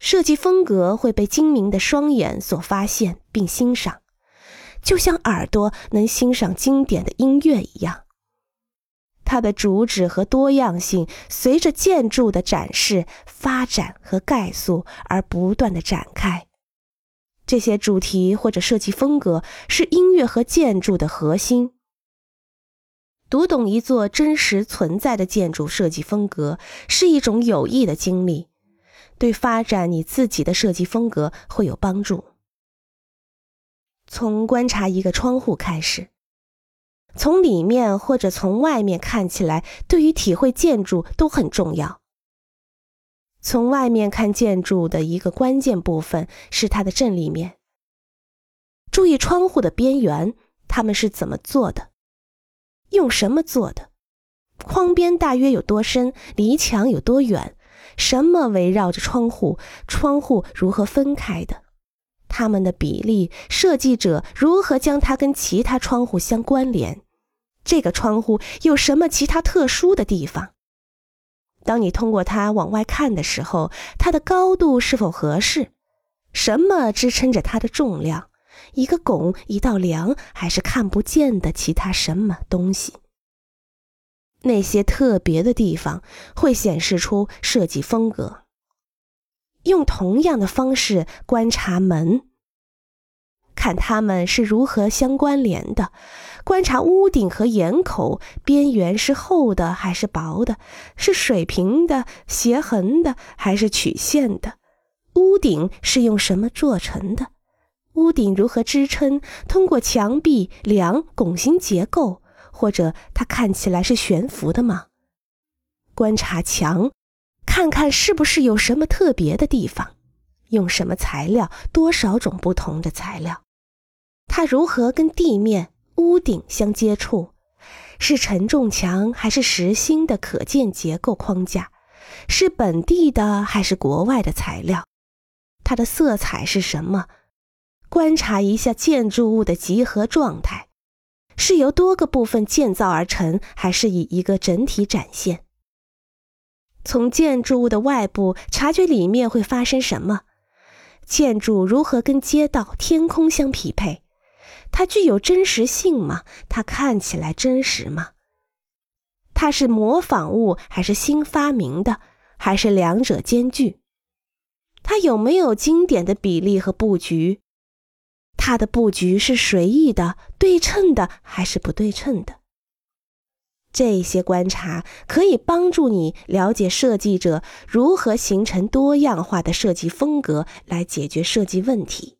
设计风格会被精明的双眼所发现并欣赏，就像耳朵能欣赏经典的音乐一样。它的主旨和多样性随着建筑的展示、发展和概述而不断的展开。这些主题或者设计风格是音乐和建筑的核心。读懂一座真实存在的建筑设计风格是一种有益的经历。对发展你自己的设计风格会有帮助。从观察一个窗户开始，从里面或者从外面看起来，对于体会建筑都很重要。从外面看建筑的一个关键部分是它的正立面。注意窗户的边缘，它们是怎么做的？用什么做的？框边大约有多深？离墙有多远？什么围绕着窗户？窗户如何分开的？它们的比例，设计者如何将它跟其他窗户相关联？这个窗户有什么其他特殊的地方？当你通过它往外看的时候，它的高度是否合适？什么支撑着它的重量？一个拱、一道梁，还是看不见的其他什么东西？那些特别的地方会显示出设计风格。用同样的方式观察门，看它们是如何相关联的；观察屋顶和檐口，边缘是厚的还是薄的？是水平的、斜横的还是曲线的？屋顶是用什么做成的？屋顶如何支撑？通过墙壁、梁、拱形结构。或者它看起来是悬浮的吗？观察墙，看看是不是有什么特别的地方？用什么材料？多少种不同的材料？它如何跟地面、屋顶相接触？是承重墙还是实心的可见结构框架？是本地的还是国外的材料？它的色彩是什么？观察一下建筑物的集合状态。是由多个部分建造而成，还是以一个整体展现？从建筑物的外部察觉里面会发生什么？建筑如何跟街道、天空相匹配？它具有真实性吗？它看起来真实吗？它是模仿物还是新发明的？还是两者兼具？它有没有经典的比例和布局？它的布局是随意的、对称的还是不对称的？这些观察可以帮助你了解设计者如何形成多样化的设计风格来解决设计问题。